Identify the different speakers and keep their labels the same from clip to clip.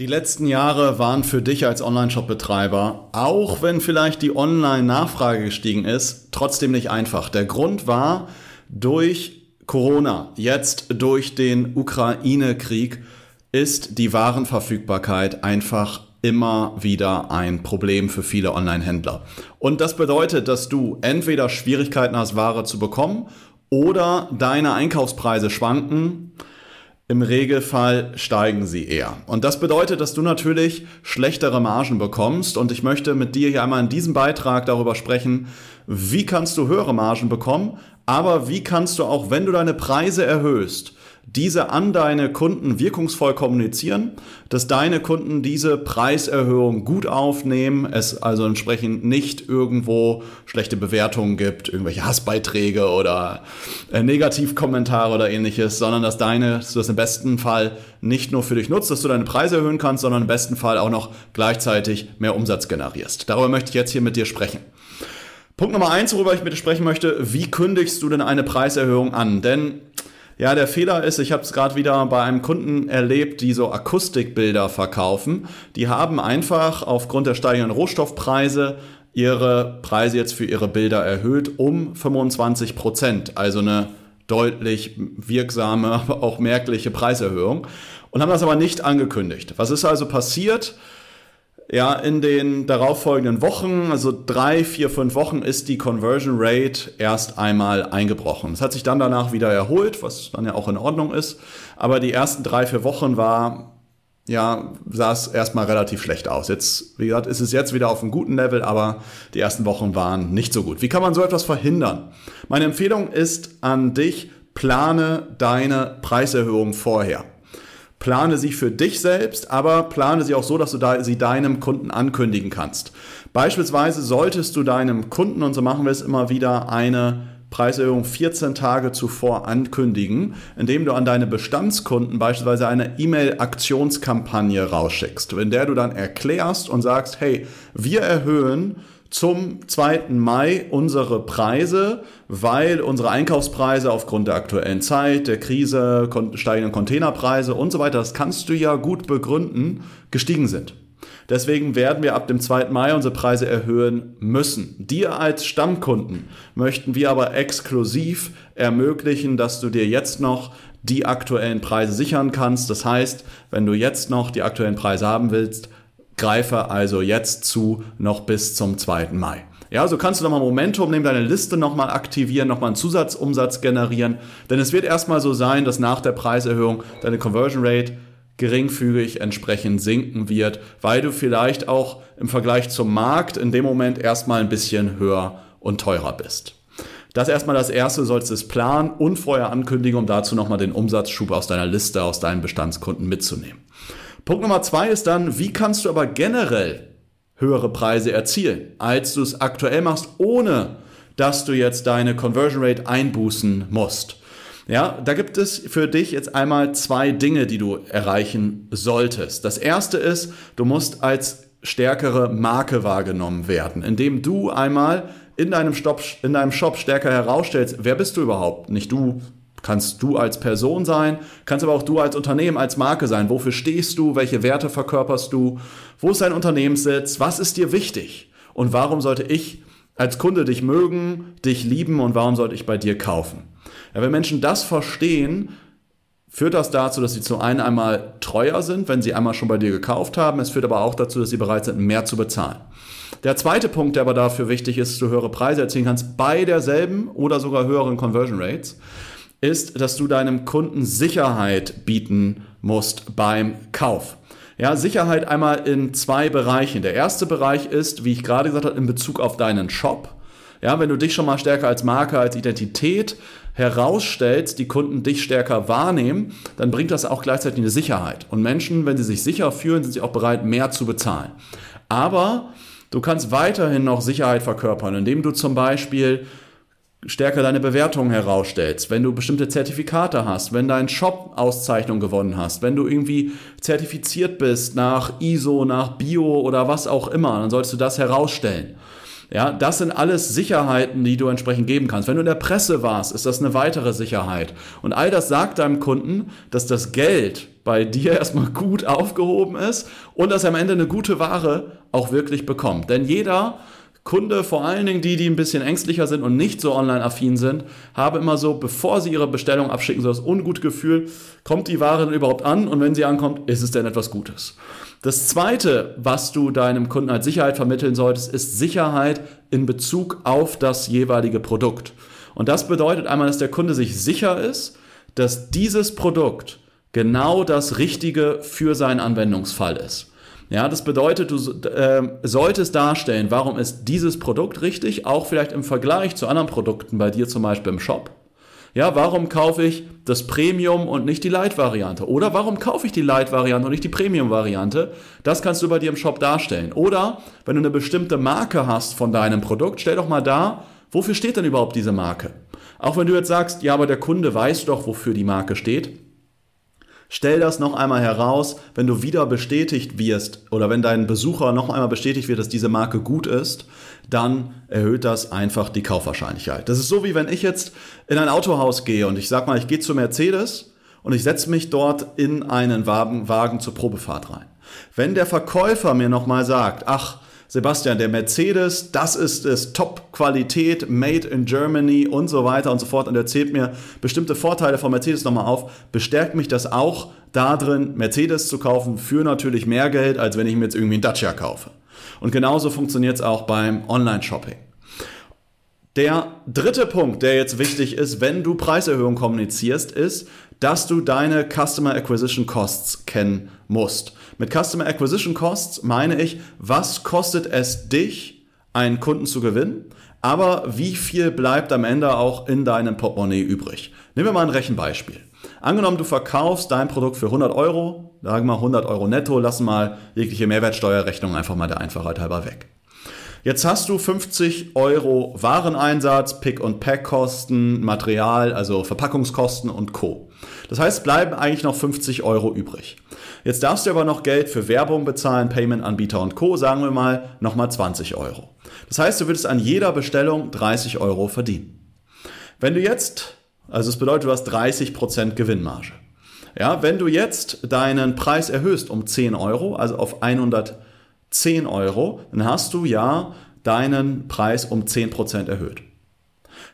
Speaker 1: Die letzten Jahre waren für dich als Online-Shop-Betreiber, auch wenn vielleicht die Online-Nachfrage gestiegen ist, trotzdem nicht einfach. Der Grund war durch Corona, jetzt durch den Ukraine-Krieg, ist die Warenverfügbarkeit einfach immer wieder ein Problem für viele Online-Händler. Und das bedeutet, dass du entweder Schwierigkeiten hast, Ware zu bekommen oder deine Einkaufspreise schwanken. Im Regelfall steigen sie eher. Und das bedeutet, dass du natürlich schlechtere Margen bekommst. Und ich möchte mit dir hier einmal in diesem Beitrag darüber sprechen, wie kannst du höhere Margen bekommen, aber wie kannst du auch, wenn du deine Preise erhöhst, diese an deine Kunden wirkungsvoll kommunizieren, dass deine Kunden diese Preiserhöhung gut aufnehmen, es also entsprechend nicht irgendwo schlechte Bewertungen gibt, irgendwelche Hassbeiträge oder äh, Negativkommentare oder ähnliches, sondern dass deine, dass du das im besten Fall nicht nur für dich nutzt, dass du deine Preise erhöhen kannst, sondern im besten Fall auch noch gleichzeitig mehr Umsatz generierst. Darüber möchte ich jetzt hier mit dir sprechen. Punkt Nummer eins, worüber ich mit dir sprechen möchte, wie kündigst du denn eine Preiserhöhung an? Denn ja, der Fehler ist, ich habe es gerade wieder bei einem Kunden erlebt, die so Akustikbilder verkaufen. Die haben einfach aufgrund der steigenden Rohstoffpreise ihre Preise jetzt für ihre Bilder erhöht um 25 Prozent. Also eine deutlich wirksame, aber auch merkliche Preiserhöhung. Und haben das aber nicht angekündigt. Was ist also passiert? Ja, in den darauffolgenden Wochen, also drei, vier, fünf Wochen, ist die Conversion Rate erst einmal eingebrochen. Es hat sich dann danach wieder erholt, was dann ja auch in Ordnung ist. Aber die ersten drei, vier Wochen war, ja, sah es erstmal relativ schlecht aus. Jetzt, wie gesagt, ist es jetzt wieder auf einem guten Level, aber die ersten Wochen waren nicht so gut. Wie kann man so etwas verhindern? Meine Empfehlung ist an dich, plane deine Preiserhöhung vorher. Plane sie für dich selbst, aber plane sie auch so, dass du sie deinem Kunden ankündigen kannst. Beispielsweise solltest du deinem Kunden, und so machen wir es immer wieder, eine Preiserhöhung 14 Tage zuvor ankündigen, indem du an deine Bestandskunden beispielsweise eine E-Mail-Aktionskampagne rausschickst, in der du dann erklärst und sagst, hey, wir erhöhen zum 2. Mai unsere Preise, weil unsere Einkaufspreise aufgrund der aktuellen Zeit, der Krise, steigenden Containerpreise und so weiter, das kannst du ja gut begründen, gestiegen sind. Deswegen werden wir ab dem 2. Mai unsere Preise erhöhen müssen. Dir als Stammkunden möchten wir aber exklusiv ermöglichen, dass du dir jetzt noch die aktuellen Preise sichern kannst. Das heißt, wenn du jetzt noch die aktuellen Preise haben willst, Greife also jetzt zu, noch bis zum 2. Mai. Ja, so kannst du nochmal Momentum nehmen, deine Liste nochmal aktivieren, nochmal einen Zusatzumsatz generieren. Denn es wird erstmal so sein, dass nach der Preiserhöhung deine Conversion Rate geringfügig entsprechend sinken wird, weil du vielleicht auch im Vergleich zum Markt in dem Moment erstmal ein bisschen höher und teurer bist. Das erstmal das erste, du solltest es planen und vorher ankündigen, um dazu nochmal den Umsatzschub aus deiner Liste, aus deinen Bestandskunden mitzunehmen. Punkt Nummer zwei ist dann, wie kannst du aber generell höhere Preise erzielen, als du es aktuell machst, ohne dass du jetzt deine Conversion Rate einbußen musst. Ja, da gibt es für dich jetzt einmal zwei Dinge, die du erreichen solltest. Das erste ist, du musst als stärkere Marke wahrgenommen werden, indem du einmal in deinem, Shop, in deinem Shop stärker herausstellst, wer bist du überhaupt? Nicht du Kannst du als Person sein, kannst aber auch du als Unternehmen, als Marke sein. Wofür stehst du? Welche Werte verkörperst du? Wo ist dein Unternehmenssitz? Was ist dir wichtig? Und warum sollte ich als Kunde dich mögen, dich lieben und warum sollte ich bei dir kaufen? Ja, wenn Menschen das verstehen, führt das dazu, dass sie zum einen einmal treuer sind, wenn sie einmal schon bei dir gekauft haben. Es führt aber auch dazu, dass sie bereit sind, mehr zu bezahlen. Der zweite Punkt, der aber dafür wichtig ist, dass du höhere Preise erzielen kannst, bei derselben oder sogar höheren Conversion Rates, ist, dass du deinem Kunden Sicherheit bieten musst beim Kauf. Ja, Sicherheit einmal in zwei Bereichen. Der erste Bereich ist, wie ich gerade gesagt habe, in Bezug auf deinen Shop. Ja, wenn du dich schon mal stärker als Marke, als Identität herausstellst, die Kunden dich stärker wahrnehmen, dann bringt das auch gleichzeitig eine Sicherheit. Und Menschen, wenn sie sich sicher fühlen, sind sie auch bereit, mehr zu bezahlen. Aber Du kannst weiterhin noch Sicherheit verkörpern, indem du zum Beispiel stärker deine Bewertungen herausstellst, wenn du bestimmte Zertifikate hast, wenn dein Shop Auszeichnung gewonnen hast, wenn du irgendwie zertifiziert bist nach ISO, nach Bio oder was auch immer, dann solltest du das herausstellen. Ja, das sind alles Sicherheiten, die du entsprechend geben kannst. Wenn du in der Presse warst, ist das eine weitere Sicherheit. Und all das sagt deinem Kunden, dass das Geld bei dir erstmal gut aufgehoben ist und dass er am Ende eine gute Ware auch wirklich bekommt. Denn jeder Kunde, vor allen Dingen die, die ein bisschen ängstlicher sind und nicht so online-affin sind, haben immer so, bevor sie ihre Bestellung abschicken, so das ungute Gefühl, kommt die Ware denn überhaupt an und wenn sie ankommt, ist es denn etwas Gutes. Das zweite, was du deinem Kunden als Sicherheit vermitteln solltest, ist Sicherheit in Bezug auf das jeweilige Produkt. Und das bedeutet einmal, dass der Kunde sich sicher ist, dass dieses Produkt genau das Richtige für seinen Anwendungsfall ist. Ja, das bedeutet, du äh, solltest darstellen, warum ist dieses Produkt richtig, auch vielleicht im Vergleich zu anderen Produkten bei dir zum Beispiel im Shop. Ja, warum kaufe ich das Premium und nicht die Light-Variante? Oder warum kaufe ich die Light-Variante und nicht die Premium-Variante? Das kannst du bei dir im Shop darstellen. Oder wenn du eine bestimmte Marke hast von deinem Produkt, stell doch mal dar, wofür steht denn überhaupt diese Marke? Auch wenn du jetzt sagst, ja, aber der Kunde weiß doch, wofür die Marke steht, Stell das noch einmal heraus, wenn du wieder bestätigt wirst oder wenn dein Besucher noch einmal bestätigt wird, dass diese Marke gut ist, dann erhöht das einfach die Kaufwahrscheinlichkeit. Das ist so, wie wenn ich jetzt in ein Autohaus gehe und ich sag mal, ich gehe zu Mercedes und ich setze mich dort in einen Wagen, Wagen zur Probefahrt rein. Wenn der Verkäufer mir nochmal sagt, ach, Sebastian, der Mercedes, das ist es, Top-Qualität, made in Germany und so weiter und so fort und erzählt mir bestimmte Vorteile von Mercedes nochmal auf, bestärkt mich das auch darin, Mercedes zu kaufen für natürlich mehr Geld, als wenn ich mir jetzt irgendwie einen Dacia kaufe. Und genauso funktioniert es auch beim Online-Shopping. Der dritte Punkt, der jetzt wichtig ist, wenn du Preiserhöhungen kommunizierst, ist, dass du deine Customer Acquisition Costs kennen musst. Mit Customer Acquisition Costs meine ich, was kostet es dich, einen Kunden zu gewinnen, aber wie viel bleibt am Ende auch in deinem Portemonnaie übrig. Nehmen wir mal ein Rechenbeispiel. Angenommen, du verkaufst dein Produkt für 100 Euro, sagen wir mal 100 Euro netto, lassen mal jegliche Mehrwertsteuerrechnung einfach mal der Einfachheit halber weg. Jetzt hast du 50 Euro Wareneinsatz, Pick- und Pack-Kosten, Material, also Verpackungskosten und Co. Das heißt, bleiben eigentlich noch 50 Euro übrig. Jetzt darfst du aber noch Geld für Werbung bezahlen, Payment-Anbieter und Co. Sagen wir mal nochmal 20 Euro. Das heißt, du würdest an jeder Bestellung 30 Euro verdienen. Wenn du jetzt, also es bedeutet, du hast 30% Gewinnmarge. Ja, wenn du jetzt deinen Preis erhöhst um 10 Euro, also auf 110 Euro, dann hast du ja deinen Preis um 10% erhöht.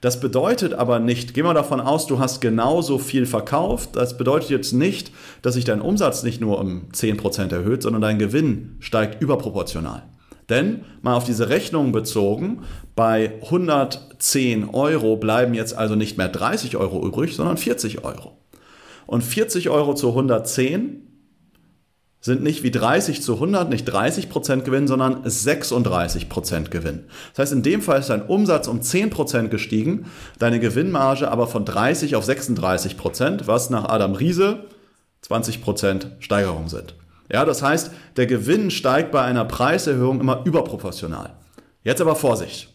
Speaker 1: Das bedeutet aber nicht, gehen wir davon aus, du hast genauso viel verkauft. Das bedeutet jetzt nicht, dass sich dein Umsatz nicht nur um 10% erhöht, sondern dein Gewinn steigt überproportional. Denn mal auf diese Rechnung bezogen, bei 110 Euro bleiben jetzt also nicht mehr 30 Euro übrig, sondern 40 Euro. Und 40 Euro zu 110 sind nicht wie 30 zu 100, nicht 30% Gewinn, sondern 36% Gewinn. Das heißt, in dem Fall ist dein Umsatz um 10% gestiegen, deine Gewinnmarge aber von 30 auf 36%, was nach Adam Riese 20% Steigerung sind. Ja, das heißt, der Gewinn steigt bei einer Preiserhöhung immer überproportional. Jetzt aber Vorsicht.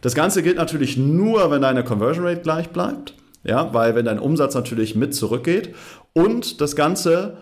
Speaker 1: Das Ganze gilt natürlich nur, wenn deine Conversion Rate gleich bleibt. Ja, weil wenn dein Umsatz natürlich mit zurückgeht und das Ganze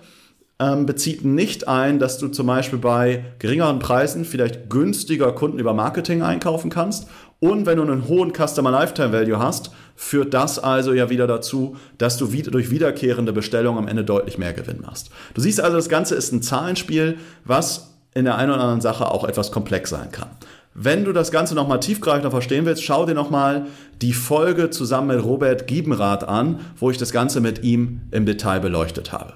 Speaker 1: ähm, bezieht nicht ein, dass du zum Beispiel bei geringeren Preisen vielleicht günstiger Kunden über Marketing einkaufen kannst. Und wenn du einen hohen Customer Lifetime Value hast, führt das also ja wieder dazu, dass du wieder durch wiederkehrende Bestellungen am Ende deutlich mehr Gewinn machst. Du siehst also, das Ganze ist ein Zahlenspiel, was in der einen oder anderen Sache auch etwas komplex sein kann. Wenn du das Ganze nochmal tiefgreifender verstehen willst, schau dir nochmal die Folge zusammen mit Robert Giebenrath an, wo ich das Ganze mit ihm im Detail beleuchtet habe.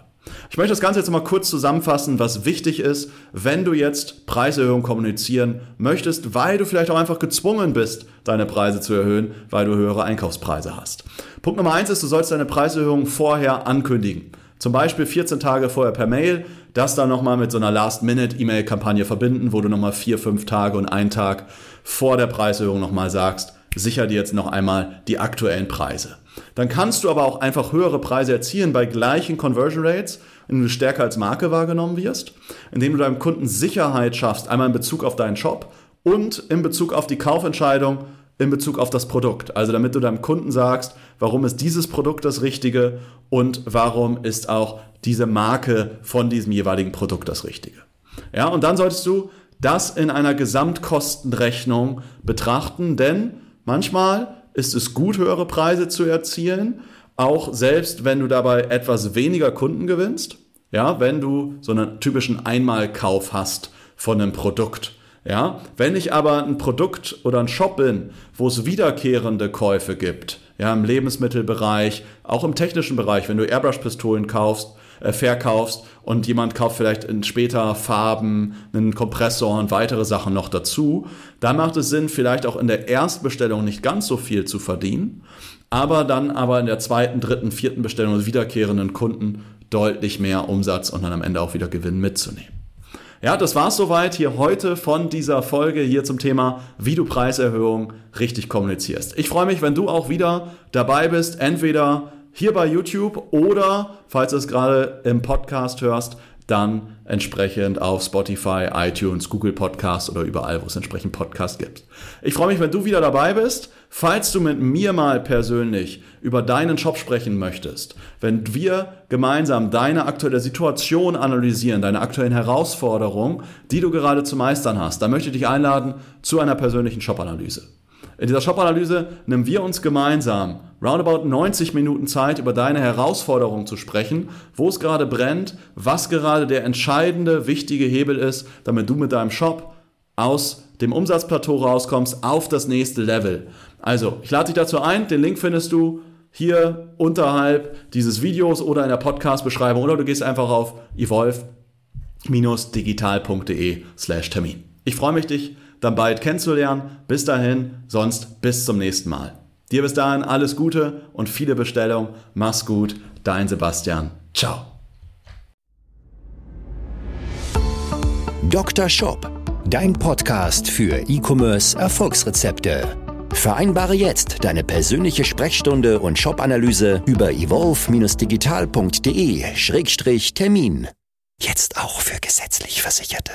Speaker 1: Ich möchte das Ganze jetzt mal kurz zusammenfassen, was wichtig ist, wenn du jetzt Preiserhöhungen kommunizieren möchtest, weil du vielleicht auch einfach gezwungen bist, deine Preise zu erhöhen, weil du höhere Einkaufspreise hast. Punkt Nummer eins ist, du sollst deine Preiserhöhung vorher ankündigen. Zum Beispiel 14 Tage vorher per Mail, das dann nochmal mit so einer Last-Minute-E-Mail-Kampagne verbinden, wo du nochmal vier, fünf Tage und einen Tag vor der Preiserhöhung nochmal sagst, sicher dir jetzt noch einmal die aktuellen Preise. Dann kannst du aber auch einfach höhere Preise erzielen bei gleichen Conversion Rates, indem du stärker als Marke wahrgenommen wirst, indem du deinem Kunden Sicherheit schaffst, einmal in Bezug auf deinen Shop und in Bezug auf die Kaufentscheidung in Bezug auf das Produkt. Also damit du deinem Kunden sagst, warum ist dieses Produkt das Richtige und warum ist auch diese Marke von diesem jeweiligen Produkt das Richtige. Ja, und dann solltest du das in einer Gesamtkostenrechnung betrachten, denn manchmal ist es gut, höhere Preise zu erzielen, auch selbst wenn du dabei etwas weniger Kunden gewinnst. Ja, wenn du so einen typischen Einmalkauf hast von einem Produkt. Ja, wenn ich aber ein Produkt oder ein Shop bin, wo es wiederkehrende Käufe gibt, ja, im Lebensmittelbereich, auch im technischen Bereich, wenn du Airbrush-Pistolen kaufst, äh, verkaufst und jemand kauft vielleicht in später Farben, einen Kompressor und weitere Sachen noch dazu, dann macht es Sinn, vielleicht auch in der Erstbestellung nicht ganz so viel zu verdienen, aber dann aber in der zweiten, dritten, vierten Bestellung des wiederkehrenden Kunden deutlich mehr Umsatz und dann am Ende auch wieder Gewinn mitzunehmen. Ja, das war's soweit hier heute von dieser Folge hier zum Thema, wie du Preiserhöhungen richtig kommunizierst. Ich freue mich, wenn du auch wieder dabei bist, entweder hier bei YouTube oder, falls du es gerade im Podcast hörst, dann entsprechend auf Spotify, iTunes, Google Podcast oder überall, wo es entsprechend Podcast gibt. Ich freue mich, wenn du wieder dabei bist. Falls du mit mir mal persönlich über deinen Shop sprechen möchtest, wenn wir gemeinsam deine aktuelle Situation analysieren, deine aktuellen Herausforderungen, die du gerade zu meistern hast, dann möchte ich dich einladen zu einer persönlichen Shop-Analyse. In dieser Shop-Analyse nehmen wir uns gemeinsam roundabout 90 Minuten Zeit, über deine Herausforderungen zu sprechen, wo es gerade brennt, was gerade der entscheidende, wichtige Hebel ist, damit du mit deinem Shop aus dem Umsatzplateau rauskommst auf das nächste Level. Also, ich lade dich dazu ein, den Link findest du hier unterhalb dieses Videos oder in der Podcast-Beschreibung oder du gehst einfach auf evolve-digital.de slash Termin. Ich freue mich, dich dann bald kennenzulernen. Bis dahin, sonst bis zum nächsten Mal. Dir bis dahin alles Gute und viele Bestellungen. Mach's gut, dein Sebastian. Ciao.
Speaker 2: Dr. Shop, dein Podcast für E-Commerce Erfolgsrezepte. Vereinbare jetzt deine persönliche Sprechstunde und Shop-Analyse über evolve-digital.de-termin. Jetzt auch für gesetzlich Versicherte.